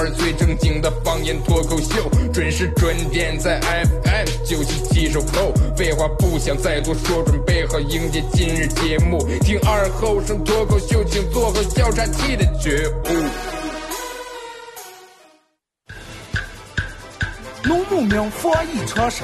儿最正经的方言脱口秀，准时准点在 FM 九七七收后。废话不想再多说，准备好迎接今日节目。听二后生脱口秀，请做好调查器的觉悟。农牧民防疫常识，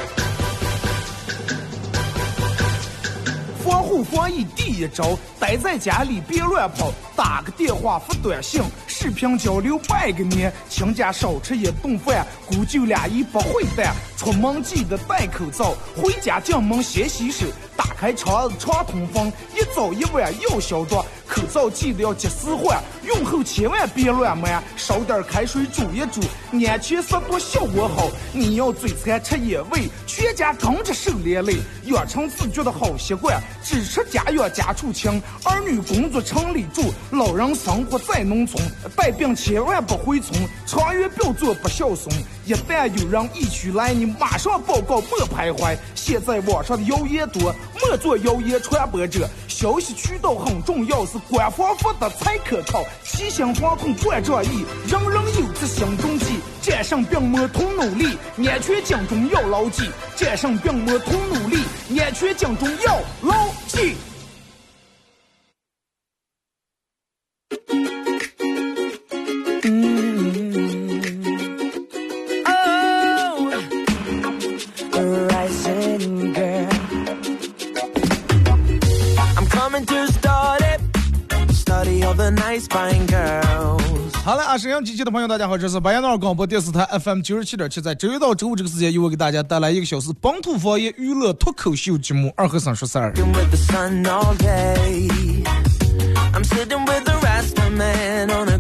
防护防疫第一招，待在家里别乱跑，打个电话发短信，视频交流拜个年，请家少吃一顿饭，姑舅俩一不会淡，出门记得戴口罩，回家进门先洗手，打开窗窗通风，一早一晚要消毒，口罩记得要及时换，用后千万别乱买，烧点开水煮一煮，安全消毒效果好。你要嘴馋吃野味，全家跟着受连累，养成自觉的好习惯，只吃家养家畜清，儿女工作城里住，老人生活在农村，带病千万不回村，长远不要做不孝孙。一旦有人疫区来，你马上报告，莫徘徊。现在网上的谣言多，莫做谣言传播者。消息渠道很重要，是官方发的才可靠。齐心防控万仗义，人人有责心中记。战胜病魔同努力，安全警钟要牢记。战胜病魔同努力，安全警钟要牢记。沈阳机器的朋友，大家好，这是白羊岛广播电视台 FM 九十七点七，在周一到周五这个时间，由我给大家带来一个小时本土方言娱乐脱口秀节目《二和三说事儿》。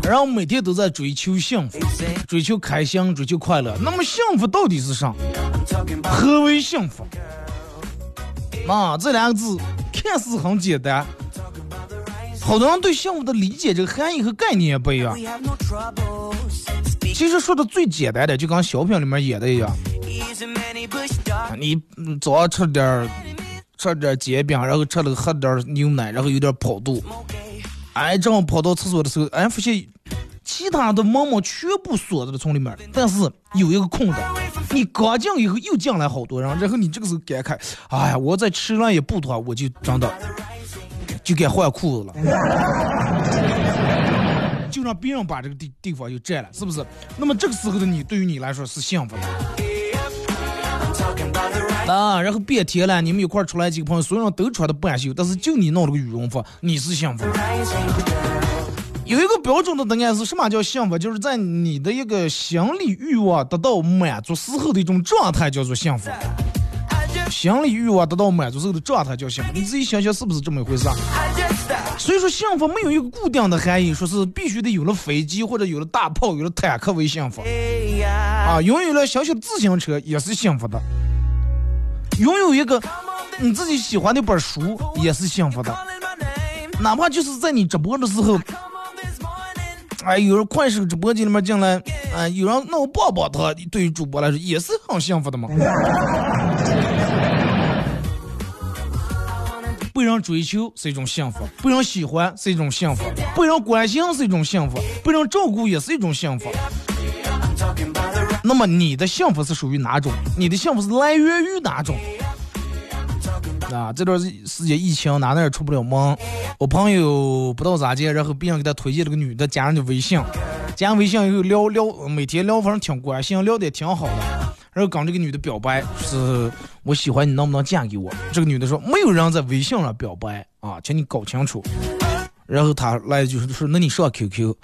然后每天都在追求幸福，追求开心，追求快乐。那么幸福到底是啥？何为幸福？啊，这两个字看似很简单。好多人对幸福的理解，这个含义和概念也不一样。其实说的最简单的，就跟小品里面演的一样。你早上吃点吃点煎饼，然后吃了喝点牛奶，然后有点跑肚。哎，正好跑到厕所的时候，哎，发现其他的门门全部锁在了从里面，但是有一个空的。你刚进以后又进来好多人，然后你这个时候感慨，哎呀，我再吃了也不多，我就真的。就该换裤子了，就让别人把这个地地方就占了，是不是？那么这个时候的你，对于你来说是幸福的。啊，然后变天了，你们一块出来几个朋友，所有人都穿的半袖，但是就你弄了个羽绒服，你是幸福。有一个标准的答案是什么叫幸福？就是在你的一个心理欲望得到满足时候的一种状态，叫做幸福。心理欲望得到满足时候的状态叫幸福，你自己想想是不是这么一回事？所以说幸福没有一个固定的含义，说是必须得有了飞机或者有了大炮、有了坦克为幸福啊，拥有了小小的自行车也是幸福的，拥有一个你自己喜欢的本书也是幸福的，哪怕就是在你直播的时候，哎，有人快手直播间里面进来，啊，有人那我抱抱他，对于主播来说也是很幸福的嘛。被人追求是一种幸福，被人喜欢是一种幸福，被人关心是一种幸福，被人照顾也是一种幸福。那么你的幸福是属于哪种？你的幸福是来源于哪种？啊，这段时间疫情哪哪也出不了门，我朋友不知道咋接，然后别人给他推荐了个女的加人家微信，加微信以后聊聊，每天聊反正挺关心，聊的也挺好的。然后跟这个女的表白，是我喜欢你，能不能嫁给我？这个女的说没有人在微信上表白啊，请你搞清楚。然后他来就是说，那你上 QQ。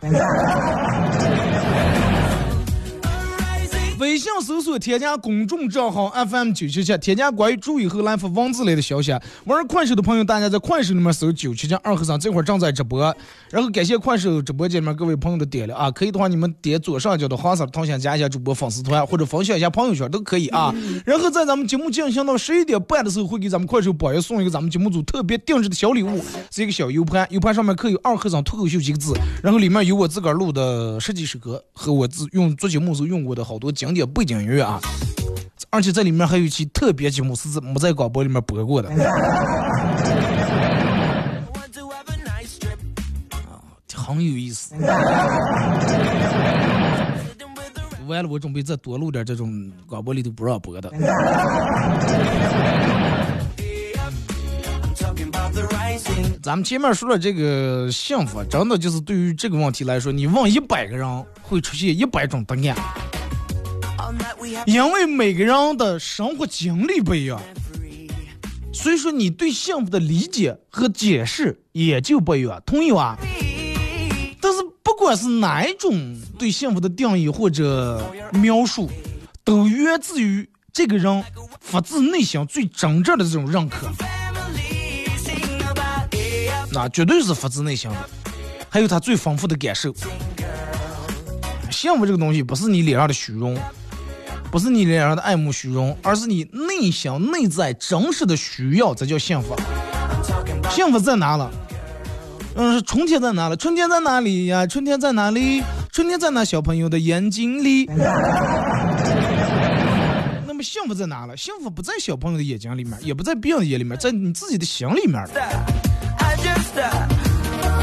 微信搜索添加公众账号 FM 九七七，添加关于注以后来发文字类的消息。玩快手的朋友，大家在快手里面搜九七七二和尚，这会儿正在直播。然后感谢快手直播间里面各位朋友的点了啊，可以的话你们点左上角的黄色头像加一下主播粉丝团，或者分享一下朋友圈都可以啊。然后在咱们节目进行到十一点半的时候，会给咱们快手榜一送一个咱们节目组特别定制的小礼物，是一个小 U 盘，U 盘上面刻有二和尚脱口秀几个字，然后里面有我自个儿录的十几首歌和我自用做节目时候用过的好多经典背景音乐啊，而且这里面还有一期特别节目是没在广播里面播过的，啊，很有意思。完了，我准备再多录点这种广播里头不让播的。咱们前面说了这个幸福，真的就是对于这个问题来说，你问一百个人，会出现一百种答案，因为每个人的生活经历不一样，所以说你对幸福的理解和解释也就不一样，同意吧？但是不管是哪一种对幸福的定义或者描述，都源自于这个人发自内心最真挚的这种认可。那绝对是发自内心的，还有他最丰富的感受。幸福这个东西不是你脸上的虚荣，不是你脸上的爱慕虚荣，而是你内心内在真实的需要，这叫幸福。幸福在哪了？嗯，是春天在哪了？春天在哪里呀？春天在哪里？春天在那小朋友的眼睛里。那么幸福在哪了？幸福不在小朋友的眼睛里面，也不在别人的眼里面，在你自己的心里面。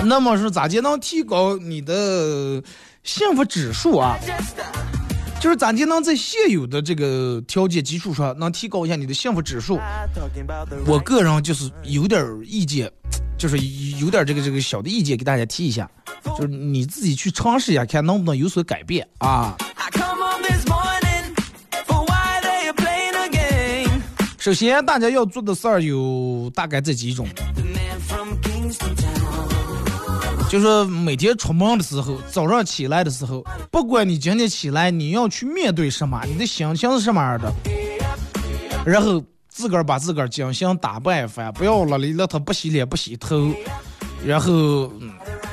那么是咋就能提高你的幸福指数啊？就是咋就能在现有的这个条件基础上，能提高一下你的幸福指数？我个人就是有点意见，就是有点这个这个小的意见给大家提一下，就是你自己去尝试一下，看能不能有所改变啊。首先，大家要做的事儿有大概这几种。就是每天出门的时候，早上起来的时候，不管你今天起来你要去面对什么，你的心情是什么样的，然后自个儿把自个儿精心打扮一番，不要邋里邋遢不洗脸不洗头，然后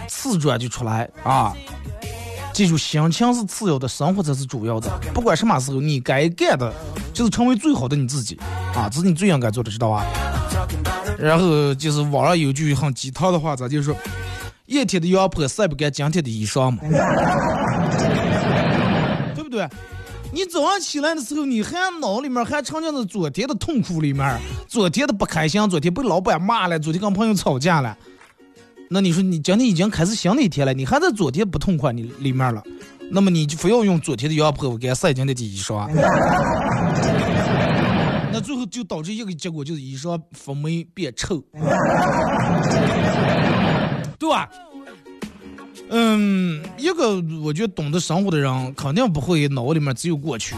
瓷砖就出来啊！记住，心情是次要的，生活才是主要的。不管什么时候，你该干的就是成为最好的你自己啊！这是你最应该做的，知道吧？然后就是网上有句很鸡汤的话，咱就说？一天的阳坡晒不干今天的衣裳嘛，对不对？你早上起来的时候，你还脑里面还沉浸在昨天的痛苦里面，昨天的不开心，昨天被老板骂了，昨天跟朋友吵架了。那你说你今天已经开始新的一天了，你还在昨天不痛快你里面了，那么你就非要用昨天的阳坡给晒今天的衣裳，那最后就导致一个结果就是衣裳发霉变臭。对吧？嗯，一个我觉得懂得生活的人，肯定不会脑里面只有过去，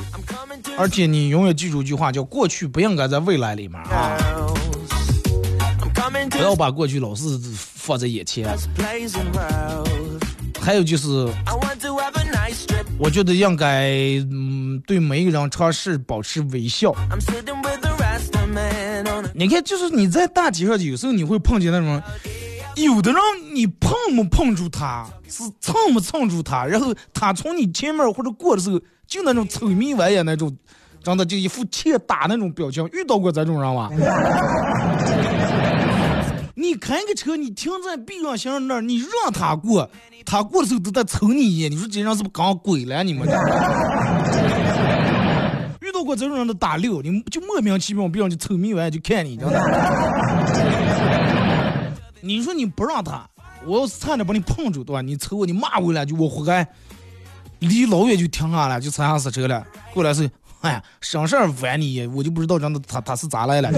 而且你永远记住一句话，叫过去不应该在未来里面啊！不要把过去老是放在眼前。还有就是，我觉得应该嗯，对每一个人尝试保持微笑。你看，就是你在大街上，有时候你会碰见那种。有的人你碰没碰住他，是蹭没蹭住他，然后他从你前面或者过的时候，就那种臭迷玩意那种，真的就一副欠打那种表情。遇到过这种人吗？你开个车，你停在避让行人那儿，你让他过，他过的时候都在瞅你一眼。你说这人是不是刚鬼了？你们到过这种人的打六，你就莫名其妙，别人就臭迷玩就看你，真的。你说你不让他，我要是差点把你碰住，对吧？你瞅我，你骂我两句，我活该。离老远就停下了，就踩上刹车了。过来是，哎呀，省事儿烦你，我就不知道真的他他是咋来了。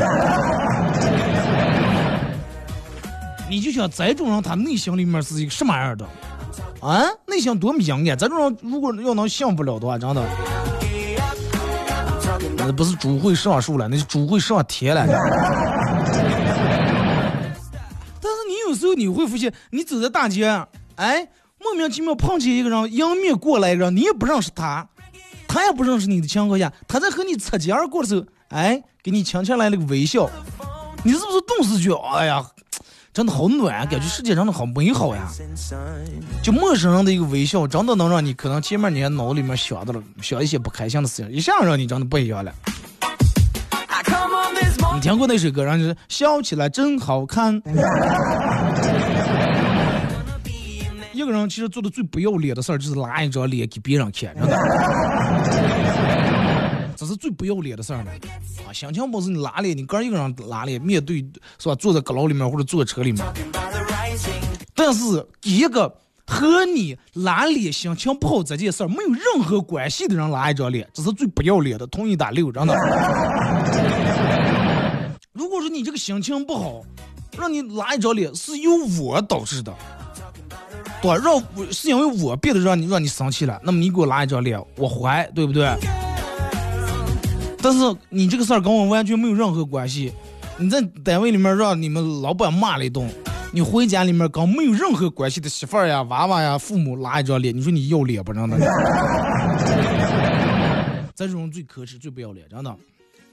你就想这种人，他内心里面是一个什么样的？啊，内心多么阴暗。这种人如果要能幸福了的话，真的，不是猪会上树了，那是猪会上天了。但是你有时候你会发现，你走在大街，哎，莫名其妙碰见一个人迎面过来一个人，你也不认识他，他也不认识你的情况下，他在和你擦肩而过的时候，哎，给你轻轻来了个微笑，你是不是顿时觉得，哎呀，真的好暖，感觉世界真的好美好呀？就陌生人的一个微笑，真的能让你可能前面你脑里面想到了想一些不开心的事情，一下让你真的不一样了。你听过那首歌，然后就是笑起来真好看。一个人其实做的最不要脸的事儿，就是拉一张脸给别人看，真的。这是最不要脸的事儿了。啊，心情不是你拉脸，你个人一个人拉脸，面对是吧？坐在阁楼里面或者坐车里面。但是一个和你拉脸心情不好这件事儿没有任何关系的人拉一张脸，这是最不要脸的，同意打六，真的。如果说你这个心情不好，让你拉一张脸是由我导致的。对，让是因为我变得让你让你生气了，那么你给我拉一张脸，我还对不对？但是你这个事儿跟我完全没有任何关系。你在单位里面让你们老板骂了一顿，你回家里面跟没有任何关系的媳妇儿呀、娃娃呀、父母拉一张脸，你说你要脸不？真的，这种最可耻、最不要脸，真的。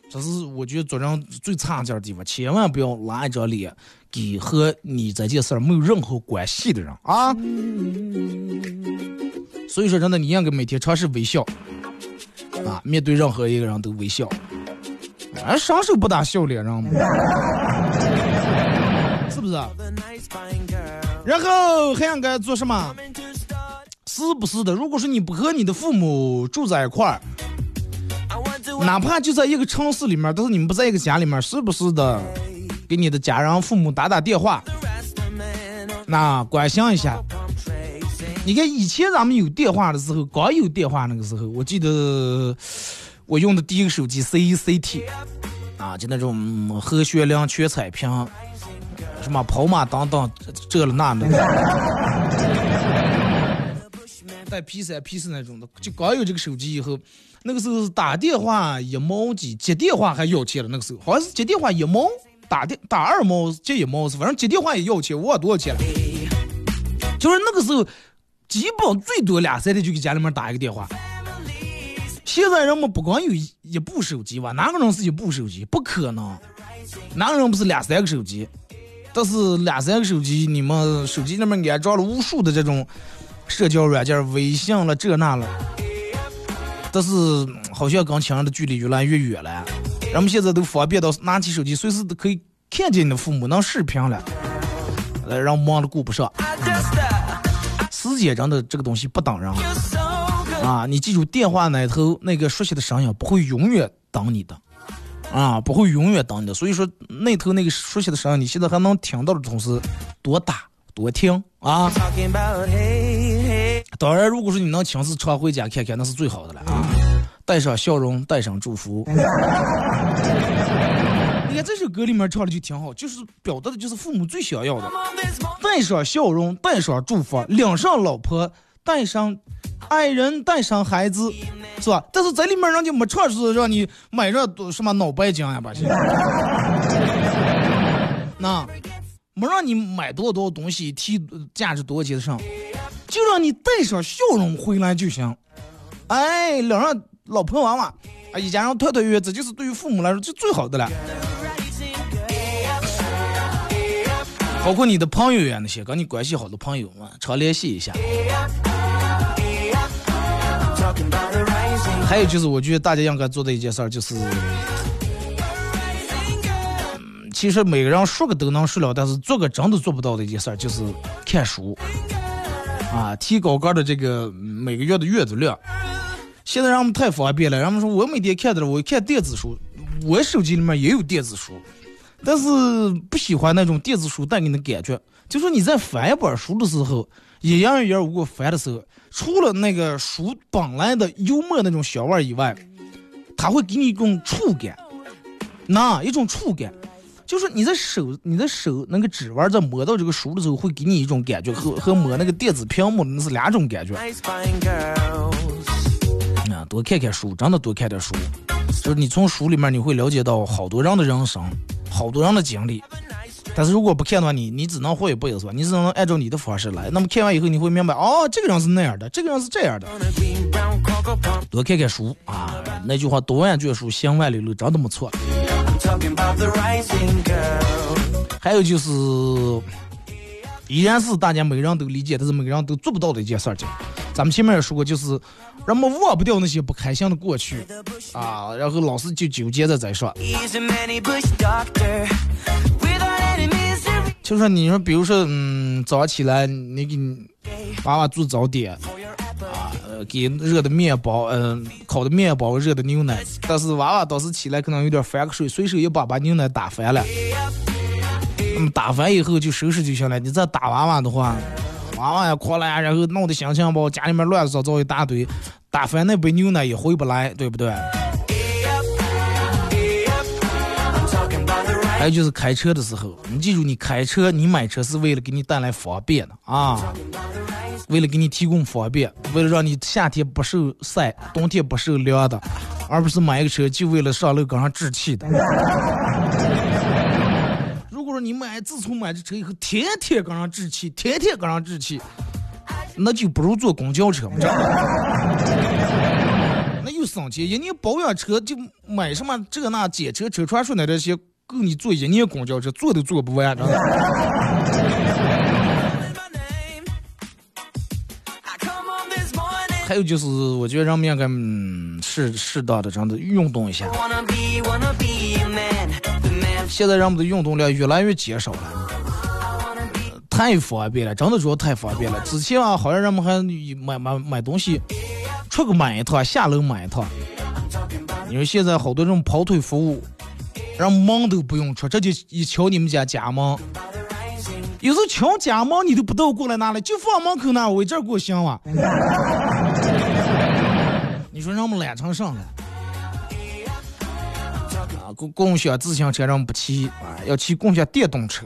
这是我觉得做人最差劲的地方，千万不要拉一张脸给和你这件事儿没有任何关系的人啊！所以说，真的你应该每天尝试微笑啊，面对任何一个人都微笑，啊，双手不打笑脸人嘛，是不是？然后还应该做什么？是不是的？如果说你不和你的父母住在一块儿。哪怕就在一个城市里面，但是你们不在一个家里面，是不是的？给你的家人、父母打打电话，那关心一下。你看以前咱们有电话的时候，刚有电话那个时候，我记得我用的第一个手机 C C T，啊，就那种和学良全彩屏，什么跑马灯灯这了那的，带 P 三 P 四那种的，就刚有这个手机以后。那个时候是打电话一毛几，接电话还要钱了。那个时候好像是接电话一毛，打电打二毛接一毛是，反正接电话也要钱，我忘多少钱了。就是那个时候，基本最多俩三天就给家里面打一个电话。现在人们不光有一部手机吧？哪个人是一部手机？不可能，哪个人不是两三个手机？但是两三个手机，你们手机里面安装了无数的这种社交软件，微信了这那了。但是好像跟亲人的距离越来越远了，人们现在都方便到拿起手机随时都可以看见你的父母，能视频了，呃，让忙的顾不上。时间真的这个东西不等人啊！你记住，电话那头那个熟悉的声音不会永远等你的，啊，不会永远等你的。所以说，那头那个熟悉的声音，你现在还能听到的同时，多打多听啊。当然，如果说你能亲自常回家看看，那是最好的了啊！带上笑容，带上祝福。这首歌里面唱的就挺好，就是表达的就是父母最想要的：带上笑容，带上祝福，领上老婆，带上爱人，带上孩子，是吧？但是在里面人家没唱是让你买上什么脑白金呀，把些。那没让你买多少多少东西，提价值多少钱的上。就让你带上笑容回来就行，哎，两人老婆娃娃，啊，一家人团团圆圆，这就是对于父母来说就最好的了。包括你的朋友呀，那些跟你关系好的朋友们，常联系一下。还有就是，我觉得大家应该做的一件事儿就是，其实每个人说个都能说了，但是做个真的做不到的一件事儿就是看书。啊，提高个的这个每个月的阅读量。现在让我们太方便了，人们说我每天看的，我看电子书，我手机里面也有电子书，但是不喜欢那种电子书带给你的感觉。就说你在翻一本书的时候，一页一页我翻的时候，除了那个书本来的幽默那种小味以外，它会给你一种触感，那一种触感。就是你的手，你的手那个指纹在摸到这个书的时候，会给你一种感觉，和和摸那个电子屏幕那是两种感觉。啊，多看看书，真的多看点书。就是你从书里面你会了解到好多人的人生，好多人的经历。但是如果不看的话，你你只能活一辈子是吧？你只能按照你的方式来。那么看完以后，你会明白，哦，这个人是那样的，这个人是这样的。多看看书啊，那句话“读万卷书，行万里路”，真的没错。还有就是，依然是大家每个人都理解，但是每个人都做不到的一件事情。咱们前面也说过，就是人们忘不掉那些不开心的过去啊，然后老是就纠结着在说。就说你说，比如说，嗯，早上起来你给你娃娃做早点啊，给热的面包，嗯，烤的面包，热的牛奶，但是娃娃当时起来可能有点翻个水，随手一把把牛奶打翻了。嗯，打翻以后就收拾就行了。你再打娃娃的话，娃娃也哭了，然后弄得心情不好，家里面乱糟糟一大堆，打翻那杯牛奶也回不来，对不对？还有就是开车的时候，你记住，你开车，你买车是为了给你带来方便的啊，为了给你提供方便，为了让你夏天不受晒，冬天不受凉的，而不是买一个车就为了上楼搁上置气的。你买，自从买这车以后，天天跟上置气，天天跟上置气，那就不如坐公交车，知道吗？那又省钱，人家保养车就买什么这那检车车传说那这些。够你坐一年公交车，坐都坐不完，知道 还有就是，我觉得人们应该适适当的这样子运动一下。现在人们的运动量越来越减少了，太方便了，真的主要太方便了。之前啊，好像人们还买买买东西，出个买一趟，下楼买一趟。你说现在好多这种跑腿服务。让门都不用出，这就一敲你们家家门。有时候敲家门你都不到过来拿来，就放门口那，我这给我行了。你说让们懒成啥了？共共享自行车让不骑啊，要骑共享电动车。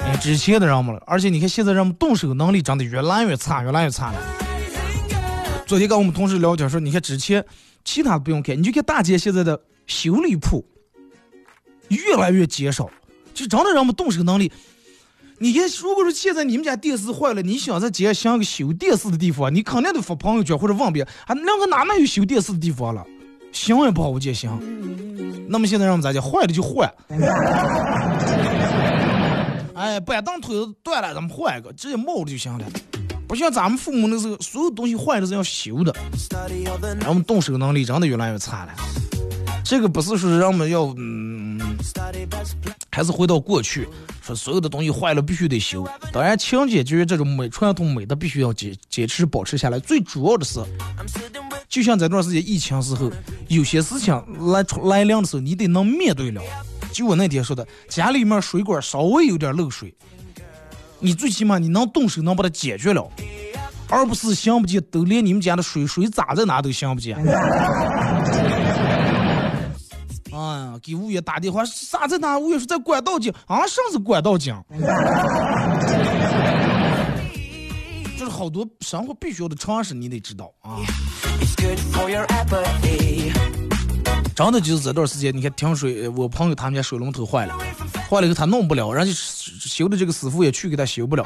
你看之前的人们了，而且你看现在人们动手能力真的越来越差，越来越差了。昨天跟我们同事聊天说，你看之前其他不用看，你就看大街现在的。修理铺越来越减少，就真的让我们动手能力。你看，如果说现在你们家电视坏了，你想在街想个修电视的地方，你肯定得发朋友圈或者问别人，啊，两个哪能有修电视的地方了？行也不好我见行。那么现在让我们咋讲？坏了就换。哎，板凳腿断了，咱们换一个，直接冒了就行了。不像咱们父母那时候，所有东西坏了是要修的。让我们动手能力真的越来越差了。这个不是说让我们要，嗯，还是回到过去，说所有的东西坏了必须得修。当然，情节就是这种美传统美的必须要坚坚持保持下来。最主要的是，就像这段时间疫情时候，有些事情来来临的时候，你得能面对了。就我那天说的，家里面水管稍微有点漏水，你最起码你能动手能把它解决了，而不是想不见都连你们家的水水咋在哪都想不见。啊！给物业打电话，啥在哪？物业说在管道井。啊，上是管道井。就是好多生活必须要的常识，你得知道啊。真的就是这段时间，你看停水，我朋友他们家水龙头坏了，坏了以后他弄不了，人家修的这个师傅也去给他修不了，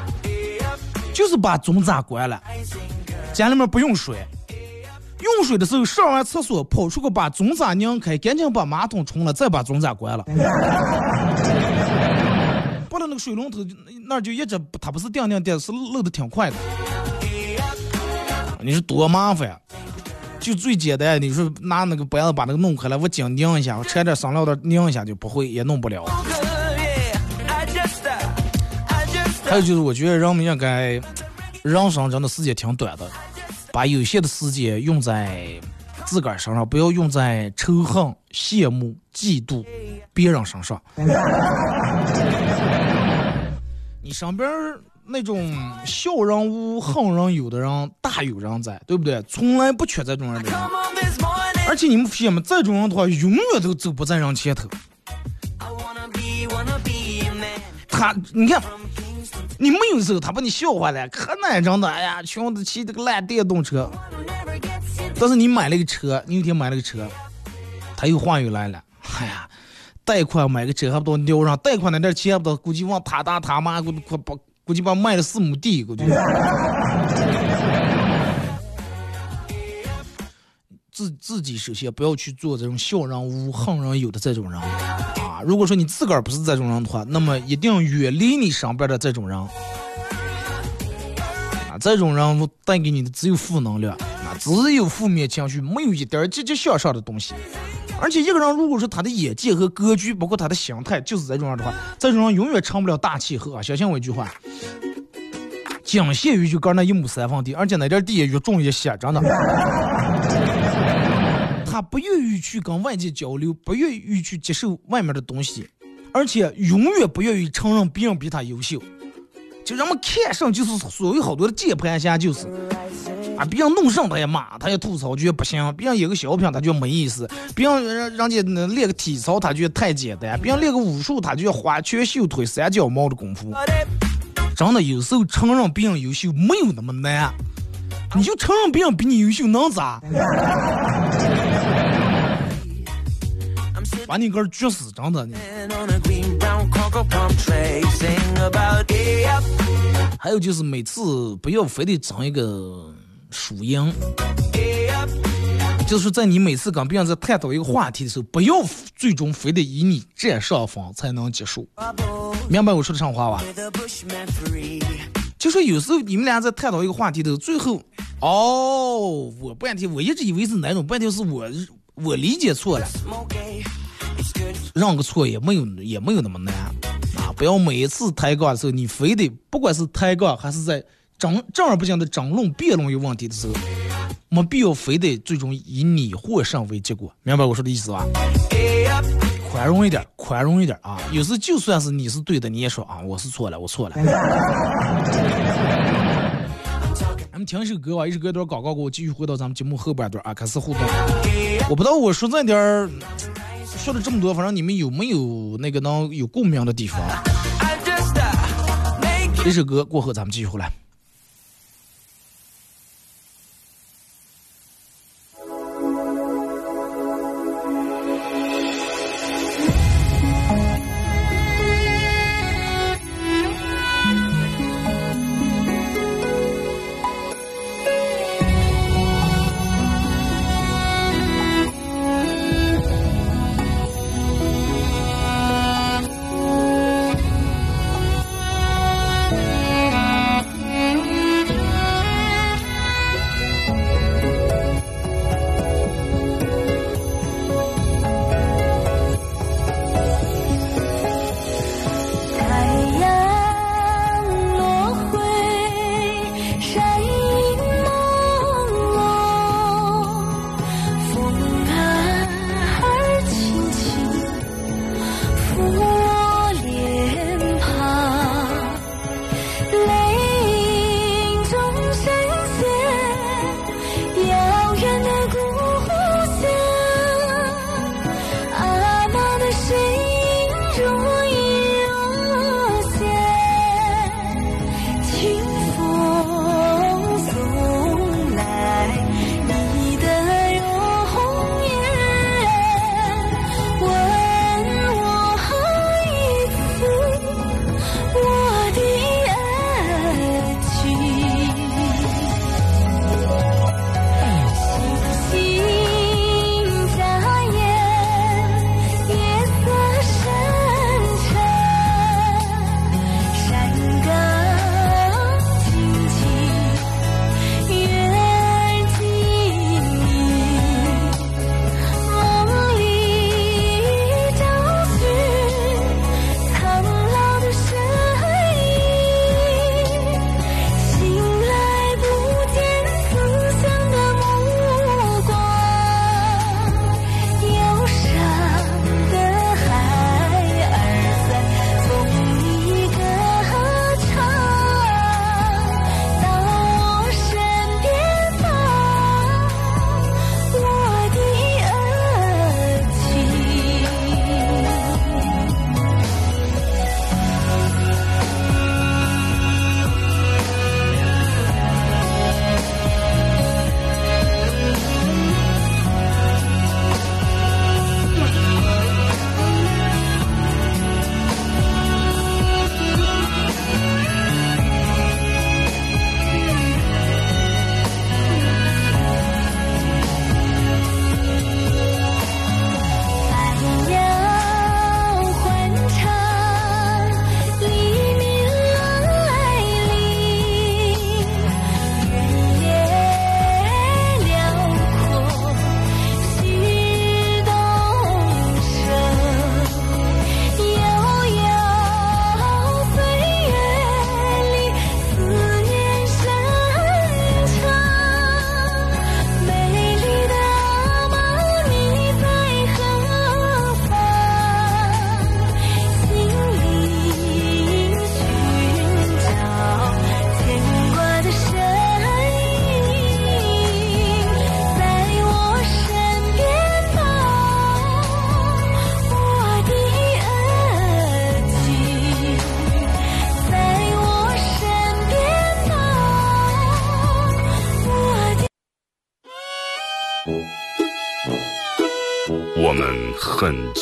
就是把总闸关了，家里面不用水。用水的时候上完厕所跑出去把总闸拧开，赶紧把马桶冲了，再把总闸关了。不然那个水龙头那就一直它不是定定定，是漏的挺快的。你说多麻烦呀？就最简单，你说拿那个板子把那个弄开了，我紧拧一下，我掺点生料的拧一下就不会，也弄不了。还有就是，我觉得人们应该，人生真的时间挺短的。把有限的时间用在自个儿身上，不要用在仇恨、羡慕、嫉妒别人身上。你身边那种笑人无、恨人有的人大有人在，对不对？从来不缺这种人的人。而且你们发现没？这种人的话，永远都走不在人前头。他，你看。你没有时候，他把你笑话了，可难整的。哎呀，穷的骑这个烂电动车。但是你买了个车，你有天买了个车，他又话又来了。哎呀，贷款买个车还不到尿上，贷款那点钱还不到，估计往他大他妈估估把估计把卖了四亩地，估计。自自己首先不要去做这种小人无横人有的这种人啊！如果说你自个儿不是这种人的话，那么一定远离你身边的这种人啊！这种人带给你的只有负能量啊，只有负面情绪，没有一点积极向上的东西。而且一个人如果说他的眼界和格局，包括他的心态就是这种样的话，这种人永远成不了大气候啊！相信我一句话，仅限于就刚那一亩三分地，而且那点地也越种越些，真的。他不愿意去跟外界交流，不愿意去接受外面的东西，而且永远不愿意承认别人比他优秀。就人们看上就是所谓好多的键盘侠，就是啊，别人弄上他也骂，他也吐槽，觉得不行；别人演个小品，他觉得没意思；别人人人家练个体操，他觉得太简单；别人练个武术，他就要花拳绣腿、三脚猫的功夫。真的，有时候承认别人优秀没有那么难，你就承认别人比你优秀能咋？把你个撅死，真的！还有就是每次不要非得整一个输赢，就是在你每次跟别人在探讨一个话题的时候，不要最终非得以你占上风才能结束。明白我说的上话吧？就说有时候你们俩在探讨一个话题的时候，最后，哦，我半天我一直以为是哪种，半天是我我理解错了。让个错也没有也没有那么难啊！不要每一次抬杠的时候，你非得不管是抬杠还是在争正儿八经的争论辩论有问题的时候，没必要非得最终以你获胜为结果。明白我说的意思吧？宽容一点，宽容一点啊！有时就算是你是对的，你也说啊，我是错了，我错了。咱们听一首歌吧，一首歌一段广告过后，继续回到咱们节目后半段啊，开始互动。我不知道我说这点儿。说了这么多，反正你们有没有那个能有共鸣的地方？这首歌过后，咱们继续回来。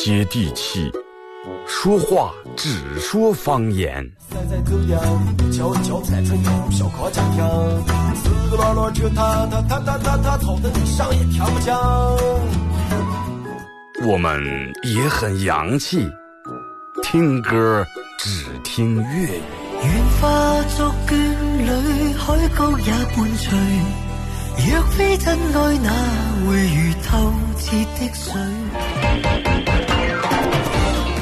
接地气，说话只说方言。我们也很洋气，听歌只听粤语。愿化作眷侣，海角也伴随。若非真爱，哪会如透彻的水？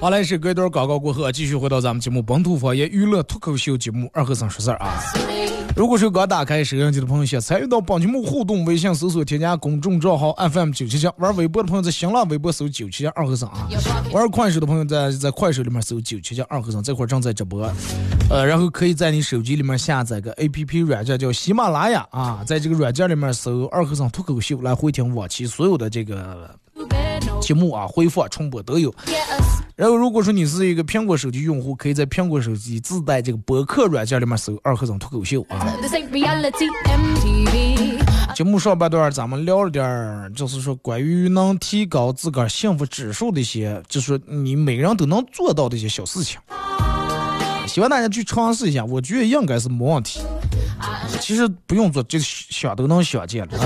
好嘞，是隔一段广告过后，继续回到咱们节目《本土方言娱乐脱口秀节目》二和尚说事儿啊。如果说刚打开摄像机的朋友，想参与到本节目互动，微信搜索添加公众账号 FM 九七七；玩微博的朋友在新浪微博搜九七七二和尚啊；玩快手的朋友在在快手里面搜九七七二和尚，这会儿正在直播。呃，然后可以在你手机里面下载个 APP 软件叫喜马拉雅啊，在这个软件里面搜二和尚脱口秀来回听往期所有的这个节目啊，回放重播都有。然后，如果说你是一个苹果手机用户，可以在苹果手机自带这个博客软件里面搜“二和尚脱口秀”啊。节目上半段咱们聊了点儿，就是说关于能提高自个儿幸福指数的一些，就是你每个人都能做到的一些小事情。希望大家去尝试一下，我觉得应该是没问题。其实不用做，就想都能想见了。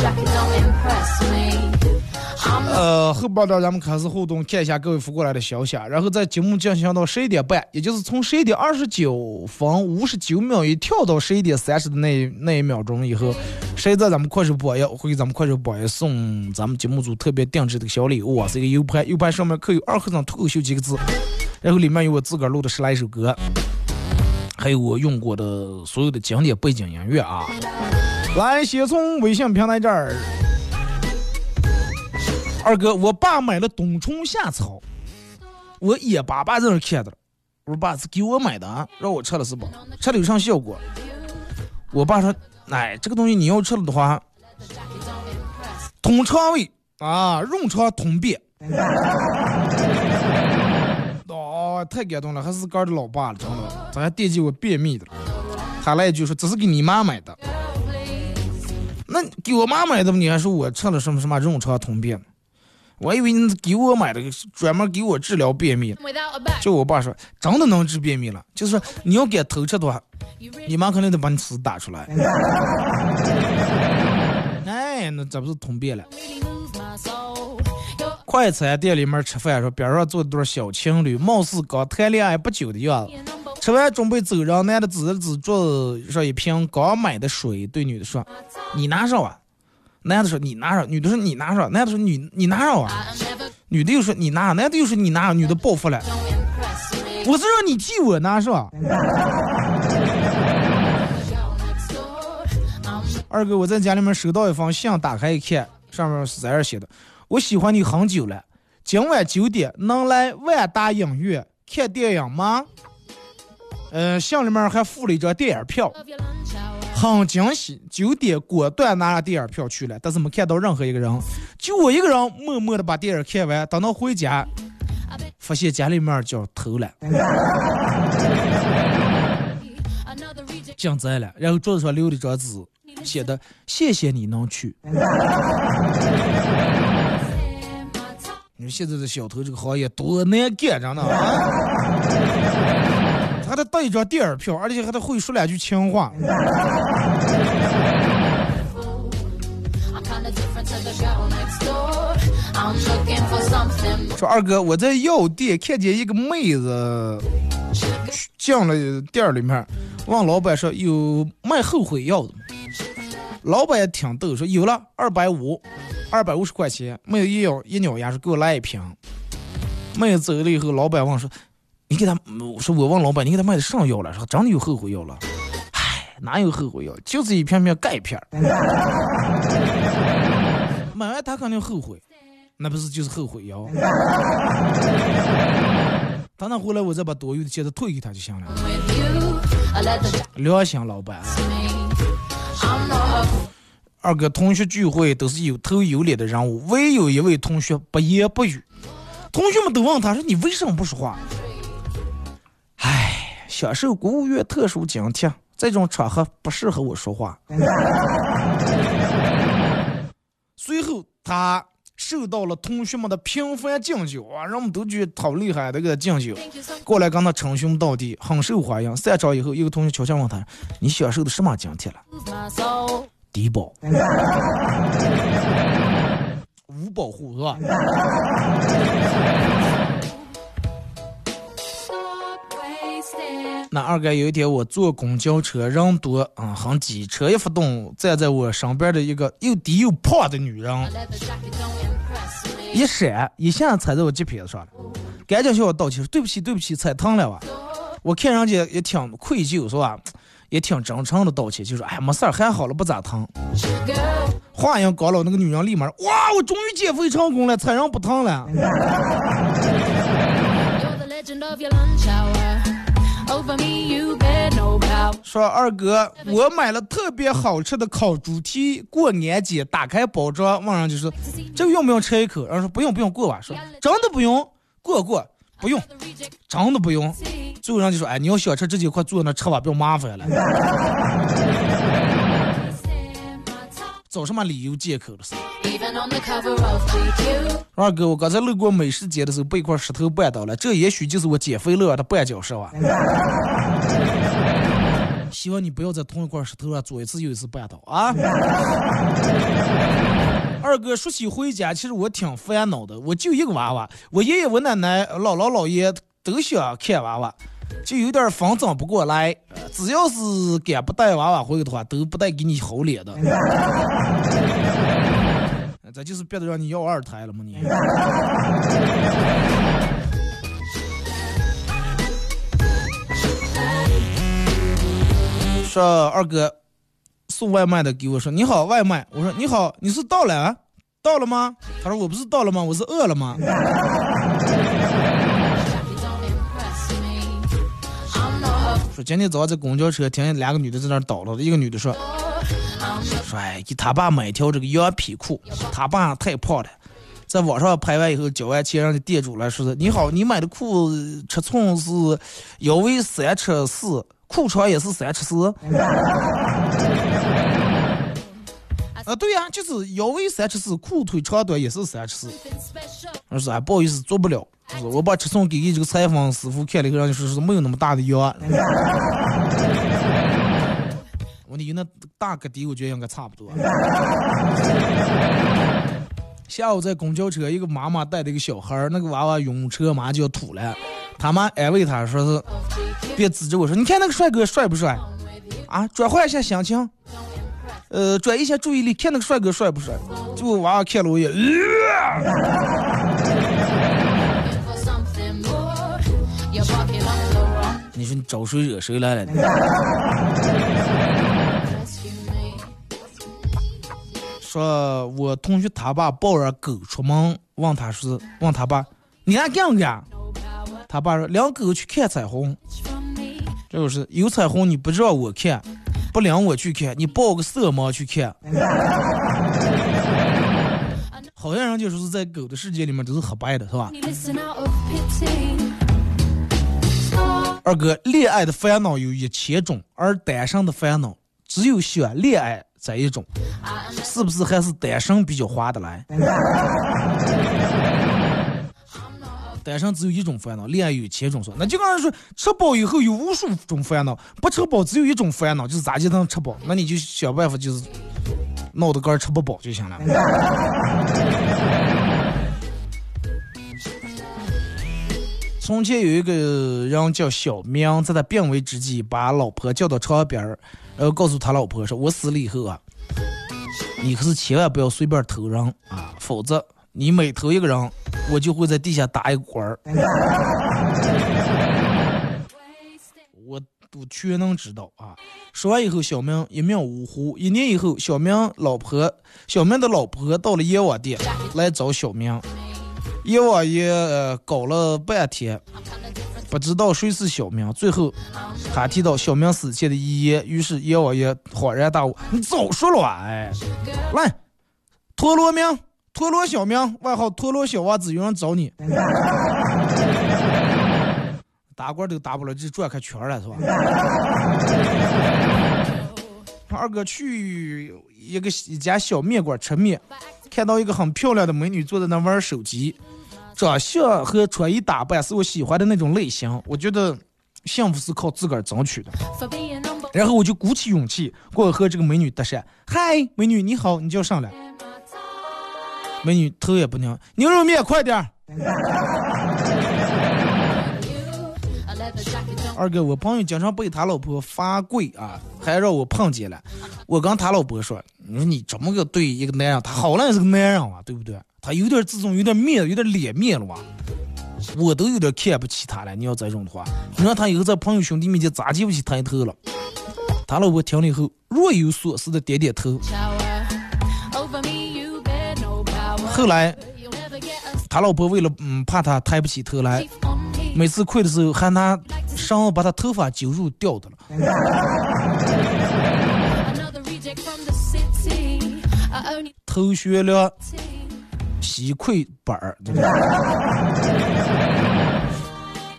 呃，后半段咱们开始互动，看一下各位发过来的消息，然后在节目进行到十一点半，也就是从十一点二十九分五十九秒一跳到十一点三十的那那一秒钟以后，谁在咱们快手榜页会给咱们快手榜页送咱们节目组特别定制的小礼物啊，是一个 U 盘，U 盘上面刻有“二和尚脱口秀”几个字，然后里面有我自个儿录的十来首歌，还有我用过的所有的经典背景音乐啊。来，先从微信平台这儿。二哥，我爸买了冬虫夏草，我眼巴巴在那看着。我爸是给我买的啊，让我吃了是不？吃了有啥效果？我爸说，哎，这个东西你要吃了的话，通肠胃啊，润肠通便。哦，太感动了，还是哥的老爸了，真的，他还惦记我便秘的。他来一句说，这是给你妈买的。那给我妈买的，你还说我吃了什么什么润肠通便？我以为你给我买的，专门给我治疗便秘。就我爸说，真的能治便秘了。就是说，你要敢偷吃的话，你妈肯定得把你屎打出来。哎，那这不是通便了？快餐店里面吃饭说，边上坐一对小情侣，貌似刚谈恋爱不久的样子。吃完准备走人，男的指了指桌子上一瓶刚买的水，对女的说：“你拿上啊。”男的说你拿上，女的说你拿上，男的说你你拿上啊，女的又说你拿，男的又说你拿，女的报复了，我是让你替我拿上。二哥，我在家里面收到一封信，打开一看，上面是这样写的：我喜欢你很久了，今晚九点能来万达影院看电影吗？嗯，信里面还附了一张电影票。很惊喜，九点果断拿了电影票去了，但是没看到任何一个人，就我一个人默默的把电影看完。等到回家，发现家里面就偷了，进贼了，然后桌子上留了一张纸，写的谢谢你能去。你说现在的小偷这个行业多难干，真的啊！还得带一张电影票，而且还得会说两句情话。说二哥，我在药店看见一个妹子进了店里面，问老板说有卖后悔药的吗？老板也挺逗，说有了，二百五，二百五十块钱。妹子一咬一咬牙说给我来一瓶。妹子走了以后，老板问说你给他，我说我问老板你给他卖的啥药了？说真的有后悔药了。唉，哪有后悔药？就是一片片钙片。买完他肯定后悔。那不是就是后悔药？等他回来，我再把多余的钱再退给他就行了。良心老板。二哥，同学聚会都是有头有脸的人物，唯有一位同学不言不语。同学们都问他说：“你为什么不说话？”唉，享受国务院特殊津贴，这种场合不适合我说话。随后他。受到了同学们的频繁敬酒啊，人们都觉得好厉害，这个敬酒，过来跟他称兄道弟，很受欢迎。散场以后，一个同学悄悄问他：“你享受的什么津贴了？”低保，无保护是吧？那二哥有一天我坐公交车，人多啊，很挤，车一发动，站在我身边的一个又低又胖的女人，一闪一下踩在我脚皮子上了，赶紧向我道歉说对不起对不起，踩疼了吧？我看人家也挺愧疚是吧？也挺真诚的道歉，就说哎没事儿，还好了不咋疼。话音刚落，那个女人立马哇，我终于减肥成功了，踩人不疼了。说二哥，我买了特别好吃的烤猪蹄，过年节打开包装，问人就说这个用不用吃一口？然后说不用不用过吧。说真的不用过过不用，真的不用。最后人就说哎，你要想吃直接快坐那吃吧，不要麻烦了。找什么理由借口了是？二哥，我刚才路过美食街的时候，被一块石头绊倒了，这也许就是我减肥路的绊脚石吧。希望你不要在同一块石头上左一次右一次绊倒啊！二哥，说起回家，其实我挺烦恼的，我就一个娃娃，我爷爷、我奶奶、姥姥、姥爷都想看娃娃。就有点风整不过来，只要是敢不带娃娃回去的话，都不带给你好脸的。这就是憋得让你要二胎了吗？你。说二哥送外卖的给我说你好外卖，我说你好，你是到了？到了吗？他说我不是到了吗？我是饿了吗？说今天早上在公交车听见两个女的在那叨叨，一个女的说：“说哎，给他爸买条这个羊皮裤，他爸太胖了。在网上拍完以后交完钱，让店主来说是：你好，你买的裤尺寸是腰围三尺四，裤长也是三尺四。啊，对呀，就是腰围三尺四，裤腿长短也是三尺四。我说哎，不好意思，做不了。”我把尺寸给给这个裁缝师傅看了以后，让你说是没有那么大的腰。我你那大个底，我觉得应该差不多。下午在公交车，一个妈妈带着一个小孩那个娃娃晕车，马上就要吐了。他妈安慰他说是别指着我说，你看那个帅哥帅不帅？啊，转换一下心情，呃，转移一下注意力，看那个帅哥帅不帅？就娃娃看了我一眼。你说你找谁惹谁来了？说我同学他爸抱着狗出门，问他是问他爸，你爱干不干？他爸说领狗去看彩虹。这就是有彩虹你不知道我看，不领我去看，你抱个色盲去看。好像人就说是在狗的世界里面都是黑白的，是吧？二哥，恋爱的烦恼有一千种，而单身的烦恼只有想恋爱这一种，是不是还是单身比较划得来？单身只有一种烦恼，恋爱有千种说。那就刚才说，吃饱以后有无数种烦恼，不吃饱只有一种烦恼，就是咋就能吃饱？那你就想办法，就是脑袋干吃不饱就行了。从前有一个人叫小明，在他病危之际，把老婆叫到床边儿，然后告诉他老婆说：“我死了以后啊，你可是千万不要随便偷人啊，否则你每偷一个人，我就会在地下打一个滚儿。”我都全能知道啊。说完以后，小明一命呜呼。一年以后，小明老婆小明的老婆到了阎王殿来找小明。阎王爷搞了半天，不知道谁是小明。最后，他提到小明死前的遗言，于是阎王爷恍然大悟：“你早说了啊！哎，来，陀螺明，陀螺小明，外号陀螺小王子，有人找你。打官都打不了，就转开圈了，是吧？二哥去一个一家小面馆吃面，看到一个很漂亮的美女坐在那玩手机。长相和穿衣打扮是我喜欢的那种类型，我觉得幸福是靠自个儿争取的。然后我就鼓起勇气过去和这个美女搭讪：“嗨，美女你好，你叫啥来。”美女头也不扭：“牛肉面快点儿。” 二哥，我朋友经常被他老婆罚跪啊，还让我碰见了。我跟他老婆说：“你说你这么个对一个男人，他好赖是个男人啊，对不对？”他有点自尊，有点面，有点脸面了吧？我都有点看不起他了。你要这种的话，你让他以后在朋友兄弟面前咋记不起抬头了？他老婆听了以后若有所思的点点头。后来，他老婆为了嗯怕他抬不起头来，每次跪的时候喊他拿绳把他头发揪住掉的了。头学了。洗溃板儿，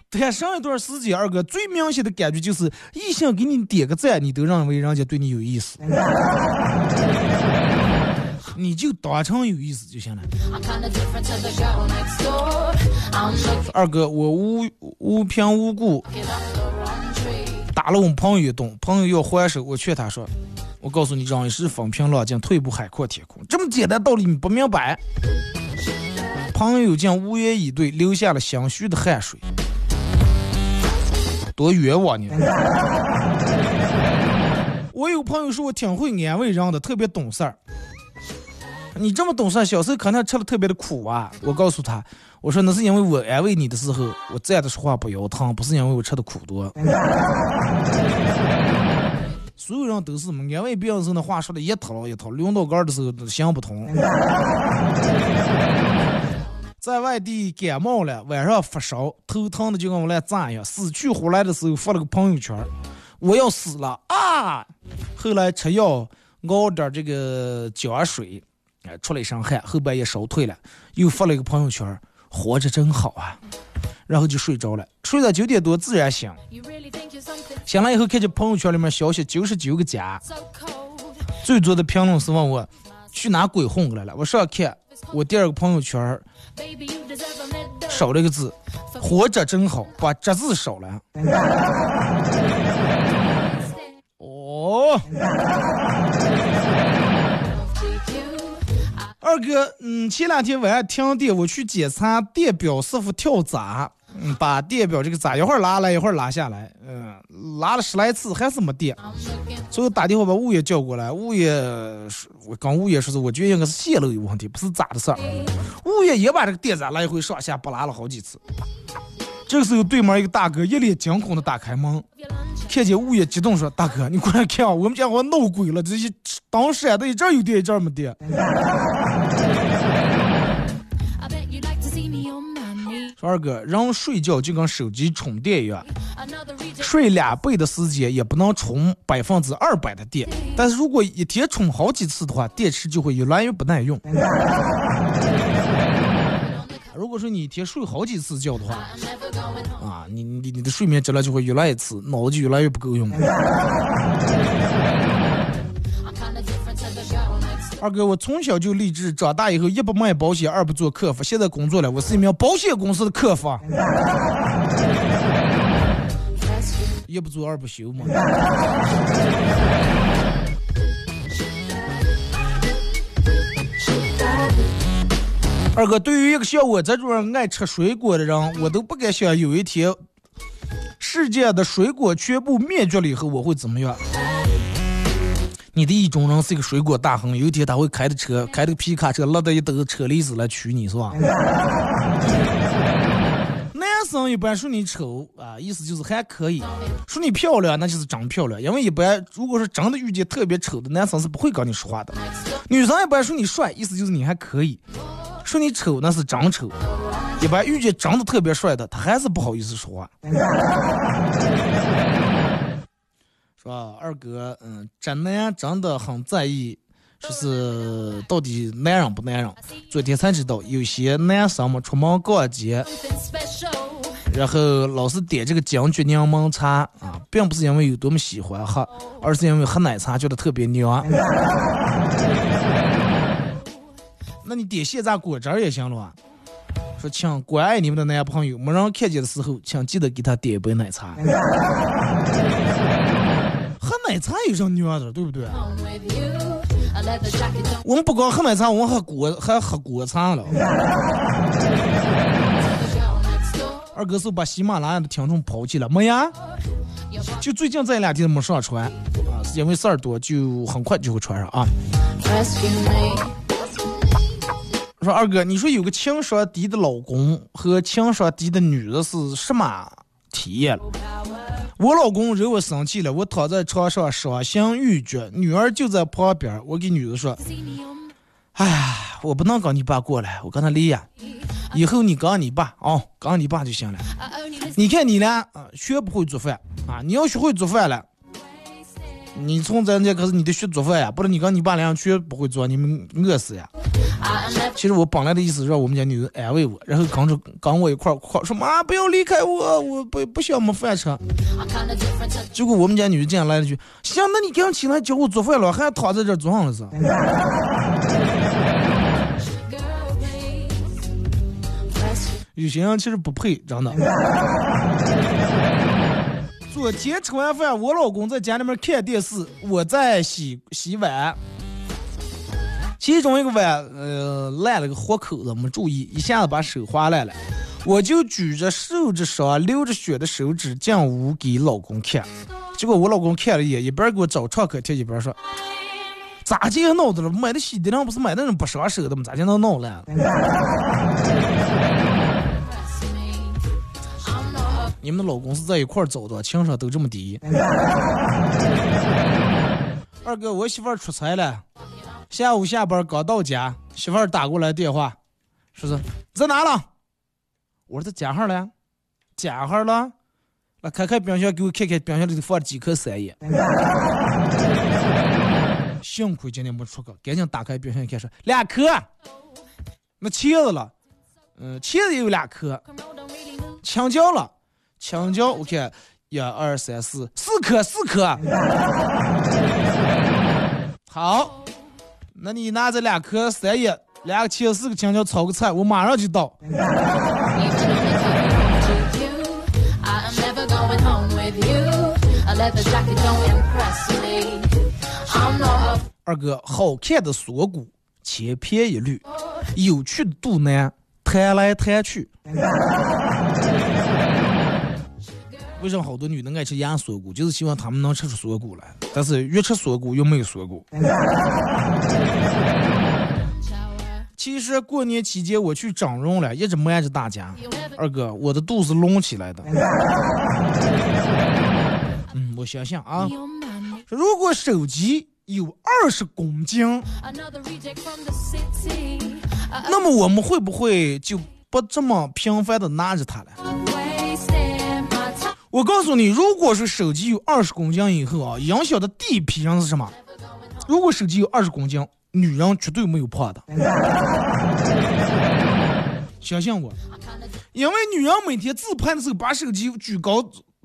对上一段时间，二哥最明显的感觉就是，异性给你点个赞，你都认为人家对你有意思，你就当成有意思就行了。二哥，我无无凭无故打了我们朋友一顿，朋友要还手，我劝他说。我告诉你，人一时风平浪静，退一步海阔天空。这么简单道理你不明白？朋友竟无言以对，流下了心虚的汗水。多冤枉你！我有朋友说我挺会安慰人的，特别懂事儿。你这么懂事，小时候肯定吃了特别的苦啊！我告诉他，我说那是因为我安慰你的时候，我站着说话不腰疼，不是因为我吃的苦多。所有人都是嘛，安慰别人时候那话说的一套一套，轮到杆的时候都想不通。在外地感冒了，晚上发烧，头疼的就跟我来咋样，死去活来的时候发了个朋友圈，我要死了啊！后来吃药熬点这个姜水，哎，出了一身汗，后半夜烧退了，又发了一个朋友圈，活着真好啊！然后就睡着了，睡到九点多自然醒。醒了以后看见朋友圈里面消息九十九个加，最多的评论是问我去哪鬼混过来了。我上看我第二个朋友圈少了一个字，活着真好，把“这”字少了。哦，二哥，嗯，前两天晚上停电，我去检查电表是否跳闸。嗯，把电表这个闸一会儿拉来一会儿拉下来，嗯，拉了十来次还是没电，所以打电话把物业叫过来。物业说，我跟物业说是，我觉得应该是线路有问题，不是咋的事儿。物业也把这个电闸来回上下拨拉了好几次。这个时候，对面一个大哥一脸惊恐的打开门，看见物业激动说：“大哥，你过来看，我们家好像闹鬼了，这些当闪的，一阵有电，一阵没电。”说二哥，人睡觉就跟手机充电一样，睡两倍的时间也不能充百分之二百的电。但是如果一天充好几次的话，电池就会越来越不耐用。如果说你一天睡好几次觉的话，啊，你你你的睡眠质量就会越来越次，脑子就越来越不够用。二哥，我从小就立志，长大以后一不卖保险，二不做客服。现在工作了，我是一名保险公司的客服。一不做二不休嘛。二哥，对于一个像我这种爱吃水果的人，我都不敢想有一天世界的水果全部灭绝了以后我会怎么样。你的意中人是一个水果大亨，有一天他会开着车，开着皮卡车，拉着一兜车厘子来娶你，是吧？男生一般说你丑啊，意思就是还可以；说你漂亮，那就是真漂亮。因为一般如果是真的遇见特别丑的男生，是不会跟你说话的。女生一般说你帅，意思就是你还可以；说你丑，那是真丑。一般遇见长得特别帅的，他还是不好意思说话。是吧，二哥，嗯，真男真的很在意，说是到底男人不男人。昨天才知道，有些男生嘛，出门逛街，然后老是点这个金桔柠檬茶啊，并不是因为有多么喜欢喝，而是因为喝奶茶觉得特别娘。那你点现榨果汁也行了。说，请关爱你们的男朋友，没人看见的时候，请记得给他点一杯奶茶。喝奶茶有啥娘的，对不对？我们不光喝奶茶，我们喝果还喝果茶了。二哥是把喜马拉雅的听众抛弃了没呀？就最近这两天没上传啊，因为事儿多，就很快就会传上啊。说二哥，你说有个情商低的老公和情商低的女的是什么体验？我老公惹我生气了，我躺在床上伤心欲绝，女儿就在旁边。我给女儿说：“哎呀，我不能跟你爸过来，我跟他离呀。以后你跟你爸哦，跟你爸就行了。你看你俩啊，学不会做饭啊，你要学会做饭了。”你从咱家可是，你得学做饭呀，不然你跟你爸俩全不会做，你们饿死呀。其实我本来的意思是让我们家女人安慰我，然后跟着跟我一块儿说妈不要离开我，我不不想没饭吃。结果我们家女人竟然来了句：行，那你赶紧起来教我做饭了，还躺在这做上了是？有些人其实不配，真的。昨天吃完饭，我老公在家里面看电视，我在洗洗碗。其中一个碗，呃，烂了个活口子，没注意，一下子把手划烂了。我就举着受着伤、流着血的手指进屋给老公看。结果我老公看了一眼，一边给我找创可贴，一边说：“咋这样闹的了？买的洗涤灵不是买那种不伤手的吗？咋就能闹烂了？”你们的老公是在一块走的，情商都这么低。二哥，我媳妇儿出差了，下午下班刚到家，媳妇儿打过来电话，说是在哪了？我说在家上了，家上了。来开开冰箱，给我看看冰箱里头放了几颗三叶。幸亏今天没出去，赶紧打开冰箱一看，说两颗。那茄子了，嗯，茄子也有两颗，青椒了。青椒，我看一二三四四颗，四颗。好，那你拿着两颗三叶，两个切四个青椒炒个菜，我马上就到。二哥，好看的锁骨千篇一律，有趣的肚腩弹来弹去。为什么好多女的爱吃鸭锁骨？就是希望她们能吃出锁骨来。但是越吃锁骨越没有锁骨。其实过年期间我去整容了，一直瞒着大家。二哥，我的肚子隆起来的。嗯，我想想啊，如果手机有二十公斤，那么我们会不会就不这么频繁的拿着它了？我告诉你，如果是手机有二十公斤以后啊，影响的第一批人是什么？如果手机有二十公斤，女人绝对没有胖的。相信我，因为女人每天自拍的时候，把手机举高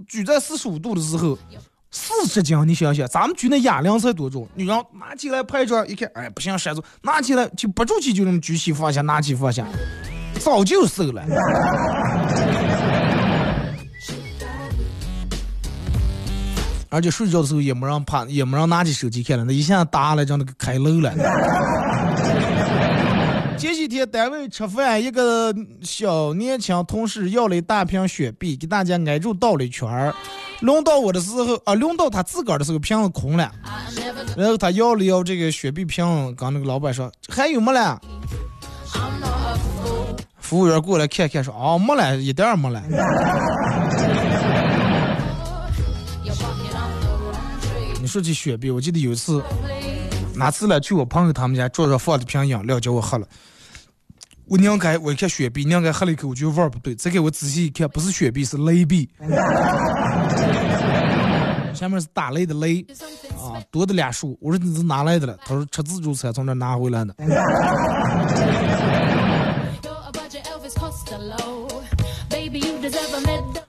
举在四十五度的时候，四十斤，你想想，咱们举那哑铃才多重？女人拿起来拍照，一看，哎，不行，闪住，拿起来就不住气，就那么举起放下，拿起放下，早就瘦了。而且睡觉的时候也没让怕，也没让拿起手机看了，那一下打了，叫那个开漏了。前几天单位吃饭，一个小年轻同事要了一大瓶雪碧，给大家挨住倒了一圈儿。轮到我的时候，啊，轮到他自个儿的时候，瓶子空了。然后他要了要这个雪碧瓶，跟那个老板说：“还有没了？”服务员过来看看，说：“哦，没了，一点儿没了。”说起雪碧，我记得有一次，哪次了？去我朋友他们家，桌上放了瓶饮料，叫我喝了。我拧开，我一看雪碧，拧开喝了一口，我觉得味儿不对。再给我仔细一看，不是雪碧，是雷碧。下面是打雷的雷，啊，多的俩数。我说你是哪来的了？他说吃自助餐从这拿回来的。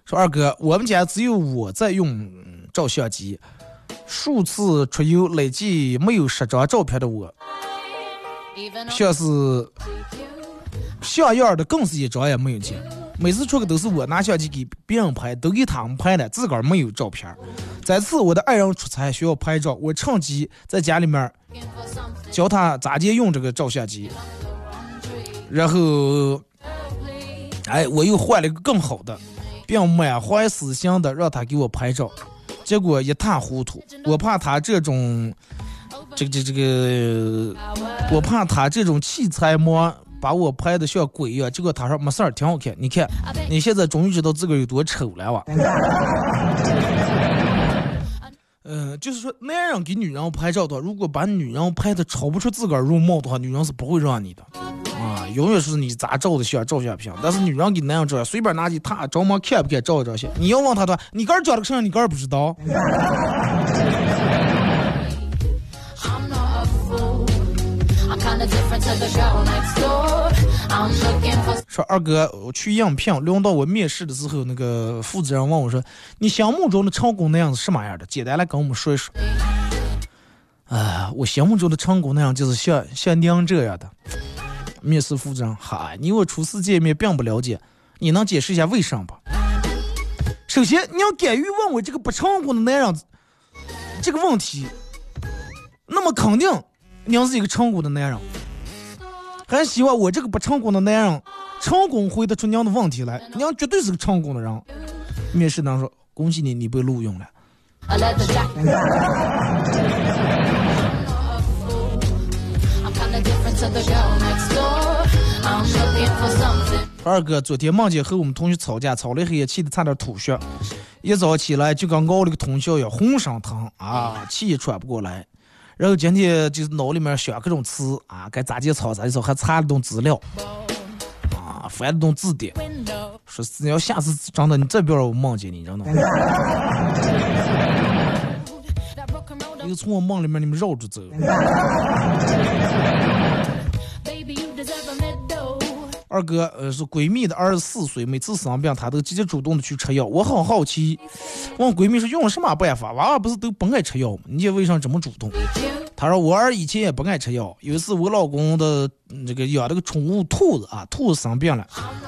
说二哥，我们家只有我在用照相机。数次出游累计没有十张照片的我，像是像样的更是一张也没有见。每次出去都是我拿相机给别人拍，都给他们拍了，自个儿没有照片。这次我的爱人出差需要拍照，我趁机在家里面教他咋接用这个照相机，然后，哎，我又换了一个更好的，并满怀私心的让他给我拍照。结果一塌糊涂，我怕他这种，这个这这个，我怕他这种器材模把我拍的像鬼一样。结果他说没事儿，挺好看。你看，你现在终于知道自个儿有多丑了哇！嗯，就是说男人给女人拍照的话，如果把女人拍的超不出自个儿容貌的话，女人是不会让你的。啊，永远是你咋照的相，照相不行。但是女人给男人照，随便拿起他着忙看不看照一照相。你要问他的话，你个人长得什么样，你个人不知道。说二哥，我去应聘，轮到我面试的时候，那个负责人问我说：“你心目中的成功那样是什么样的？简单来跟我们说一说。”啊，我心目中的成功那样就是像像您这样的。面试负责人，哈，你我初次见面并不了解，你能解释一下为什么？首先，你要敢于问我这个不成功的男人这个问题，那么肯定您是一个成功的男人。还希望我这个不成功的男人成功回答出娘的问题来，娘绝对是个成功的人。面试男说：“恭喜你，你被录用了。”二哥昨天梦见和我们同学吵架，吵了一黑夜，气得差点吐血。一早起来就跟熬了个通宵一样，浑身疼啊，气也喘不过来。然后今天就是脑里面想各种词啊，该咋接吵咋接吵，还查了顿资料啊，翻了顿字典，说只要下次真的你再不要让我梦见你，真的。又从我梦里面你们绕着走。二哥，呃，是闺蜜的二十四岁，每次生病，她都积极主动的去吃药。我很好奇，问闺蜜说用什么办法？娃娃不是都不爱吃药吗？你为啥这么主动？她说我儿以前也不爱吃药。有一次我老公的这个养了个宠物兔子啊，兔子生病了，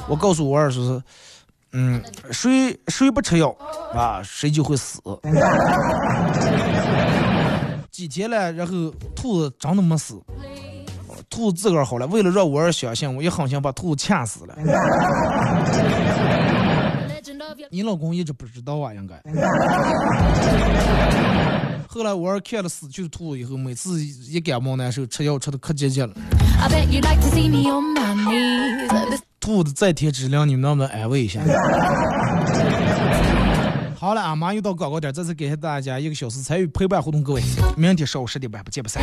我告诉我儿说是，嗯，谁谁不吃药啊，谁就会死。几天了，然后兔子真的没死。兔子自个儿好了，为了让我儿相信，我也狠心把兔子掐死了。你老公一直不知道啊，应该。后来我儿看了死去的兔子以后，每次一感冒难受，吃药吃的可积极了。兔子再添质量，你们能不能安慰一下？好了，俺妈又到广告点，再次感谢大家一个小时参与陪伴互动，各位，明天上午十点半不见不散。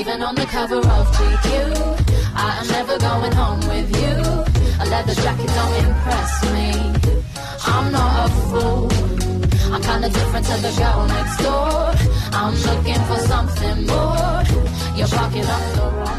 even on the cover of GQ. I am never going home with you. A leather jacket don't impress me. I'm not a fool. I'm kinda different to the girl next door. I'm looking for something more. You're fucking up the road.